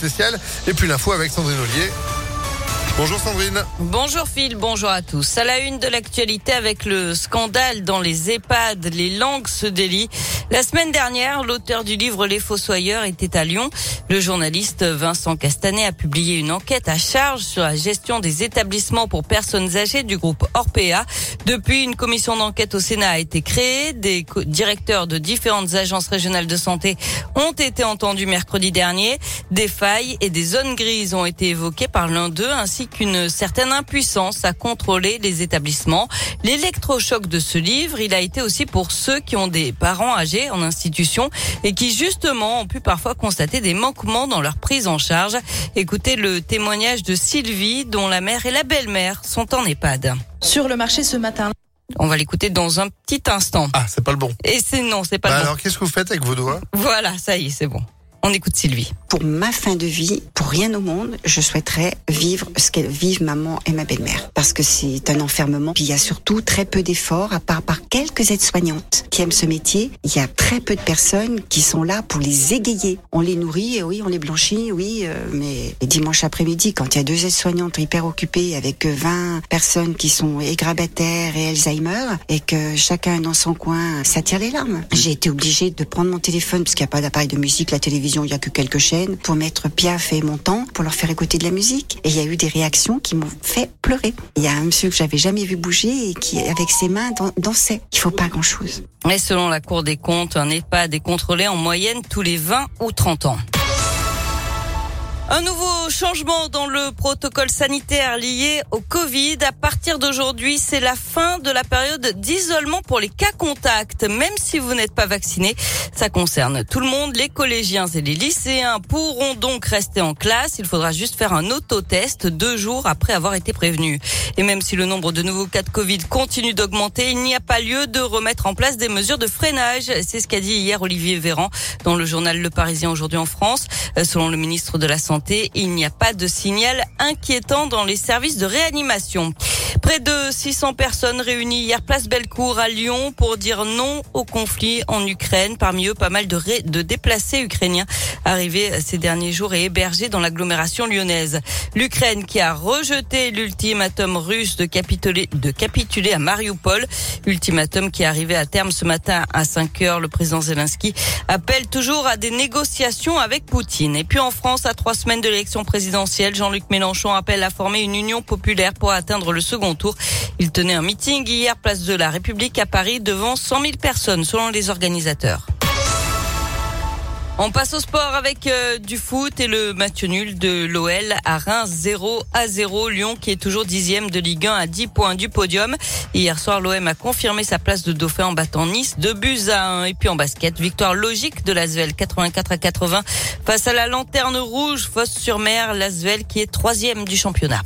spécial. Et puis l'info avec Sandrine Ollier. Bonjour Sandrine. Bonjour Phil, bonjour à tous. À la une de l'actualité avec le scandale dans les EHPAD, les langues se délient. La semaine dernière, l'auteur du livre Les Fossoyeurs était à Lyon. Le journaliste Vincent Castanet a publié une enquête à charge sur la gestion des établissements pour personnes âgées du groupe Orpea. Depuis, une commission d'enquête au Sénat a été créée. Des directeurs de différentes agences régionales de santé ont été entendus mercredi dernier. Des failles et des zones grises ont été évoquées par l'un d'eux ainsi qu'une certaine impuissance à contrôler les établissements. L'électrochoc de ce livre, il a été aussi pour ceux qui ont des parents âgés en institution et qui justement ont pu parfois constater des manquements dans leur prise en charge. Écoutez le témoignage de Sylvie dont la mère et la belle-mère sont en EHPAD. Sur le marché ce matin. On va l'écouter dans un petit instant. Ah, c'est pas le bon. Et c'est non, c'est pas Bah le bon. alors, qu'est-ce que vous faites avec vos doigts? Voilà, ça y est, c'est bon. On écoute Sylvie. Pour ma fin de vie, pour rien au monde, je souhaiterais vivre ce qu'elles vivent maman et ma belle-mère. Parce que c'est un enfermement. Puis il y a surtout très peu d'efforts, à part par quelques aides-soignantes qui aiment ce métier. Il y a très peu de personnes qui sont là pour les égayer. On les nourrit, oui, on les blanchit, oui, euh, mais les dimanches après-midi, quand il y a deux aides-soignantes hyper occupées avec 20 personnes qui sont égrabataires et Alzheimer, et que chacun dans son coin, ça tire les larmes. J'ai été obligée de prendre mon téléphone, parce qu'il n'y a pas d'appareil de musique, la télévision, il n'y a que quelques chaînes, pour mettre Piaf et mon temps, pour leur faire écouter de la musique. Et il y a eu des réactions qui m'ont fait pleurer. Il y a un monsieur que j'avais jamais vu bouger et qui, avec ses mains, dan- dansait. Il faut pas grand-chose. Et selon la Cour des comptes, un EHPAD est contrôlé en moyenne tous les 20 ou 30 ans. Un nouveau changement dans le protocole sanitaire lié au Covid. À partir d'aujourd'hui, c'est la fin de la période d'isolement pour les cas contacts. Même si vous n'êtes pas vacciné, ça concerne tout le monde. Les collégiens et les lycéens pourront donc rester en classe. Il faudra juste faire un autotest deux jours après avoir été prévenu. Et même si le nombre de nouveaux cas de Covid continue d'augmenter, il n'y a pas lieu de remettre en place des mesures de freinage. C'est ce qu'a dit hier Olivier Véran dans le journal Le Parisien aujourd'hui en France. Euh, Selon le ministre de la Santé, il n'y a pas de signal inquiétant dans les services de réanimation. Près de 600 personnes réunies hier place Bellecour à Lyon pour dire non au conflit en Ukraine. Parmi eux, pas mal de, ré- de déplacés ukrainiens arrivés ces derniers jours et hébergés dans l'agglomération lyonnaise. L'Ukraine qui a rejeté l'ultimatum russe de capituler, de capituler à Mariupol. Ultimatum qui est arrivé à terme ce matin à 5 heures. Le président Zelensky appelle toujours à des négociations avec Poutine. Et puis en France, à trois semaines de l'élection présidentielle, Jean-Luc Mélenchon appelle à former une union populaire pour atteindre le second tour. Il tenait un meeting hier, place de la République à Paris, devant 100 000 personnes, selon les organisateurs. On passe au sport avec euh, du foot et le match nul de l'OL à Reims 0 à 0. Lyon qui est toujours dixième de Ligue 1 à 10 points du podium. Hier soir, l'OM a confirmé sa place de dauphin en battant Nice de buts à 1. Et puis en basket, victoire logique de l'Asvel 84 à 80 face à la lanterne rouge Fosse-sur-Mer. L'Asvel qui est troisième du championnat.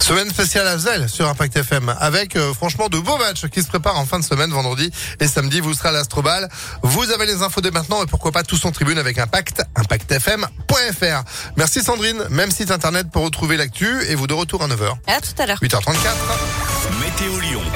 Semaine spéciale Azel sur Impact FM avec euh, franchement de beaux matchs qui se préparent en fin de semaine, vendredi et samedi. Vous serez à l'Astrobal. Vous avez les infos dès maintenant et pourquoi pas tous en tribune avec Impact, impactfm.fr. Merci Sandrine, même site internet pour retrouver l'actu et vous de retour à 9h. À tout à l'heure. 8h34. Météolion.fr